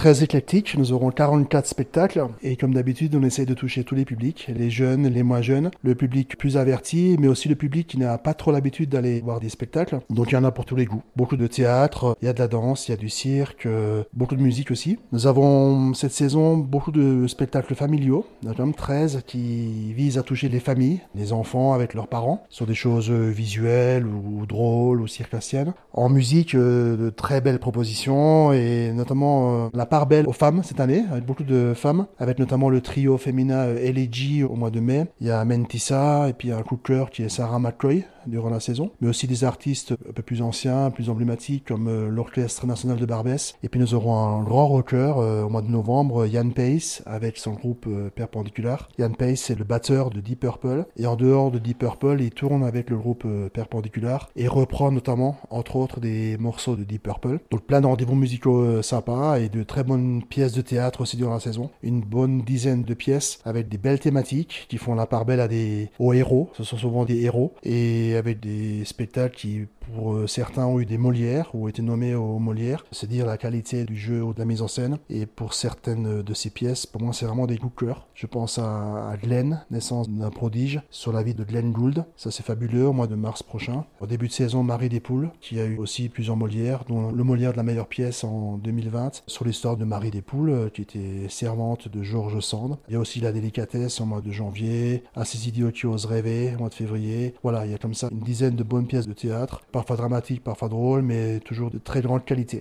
très éclectique. Nous aurons 44 spectacles et comme d'habitude, on essaie de toucher tous les publics, les jeunes, les moins jeunes, le public plus averti, mais aussi le public qui n'a pas trop l'habitude d'aller voir des spectacles. Donc il y en a pour tous les goûts. Beaucoup de théâtre, il y a de la danse, il y a du cirque, euh, beaucoup de musique aussi. Nous avons cette saison beaucoup de spectacles familiaux, notamment 13 qui visent à toucher les familles, les enfants avec leurs parents, sur des choses visuelles ou drôles ou circassiennes. En musique, euh, de très belles propositions et notamment euh, la part belle aux femmes cette année, avec beaucoup de femmes, avec notamment le trio féminin LG au mois de mai. Il y a Mentissa et puis un coup de cœur qui est Sarah McCoy durant la saison, mais aussi des artistes un peu plus anciens, plus emblématiques comme euh, l'Orchestre National de Barbès. Et puis nous aurons un grand rocker au mois de novembre, Yann Pace, avec son groupe Perpendicular. Yann Pace, c'est le batteur de Deep Purple. Et en dehors de Deep Purple, il tourne avec le groupe Perpendicular et reprend notamment, entre autres, des morceaux de Deep Purple. Donc plein de rendez-vous musicaux sympas et de très bonnes pièces de théâtre aussi durant la saison. Une bonne dizaine de pièces avec des belles thématiques qui font la part belle à des aux héros. Ce sont souvent des héros et avec des spectacles qui pour euh, certains ont eu des Molières ou été nommés aux Molières, c'est dire la qualité du jeu ou de la mise en scène. Et pour certaines de ces pièces, pour moi, c'est vraiment des coups de cœur. Je pense à, Glenn, naissance d'un prodige, sur la vie de Glenn Gould. Ça, c'est fabuleux au mois de mars prochain. Au début de saison, Marie des Poules, qui a eu aussi plusieurs Molières, dont le Molière de la meilleure pièce en 2020, sur l'histoire de Marie des Poules, euh, qui était servante de Georges Sand. Il y a aussi La délicatesse au mois de janvier, À ces idiots qui osent rêver au mois de février. Voilà, il y a comme ça une dizaine de bonnes pièces de théâtre parfois dramatique, parfois drôle, mais toujours de très grande qualité.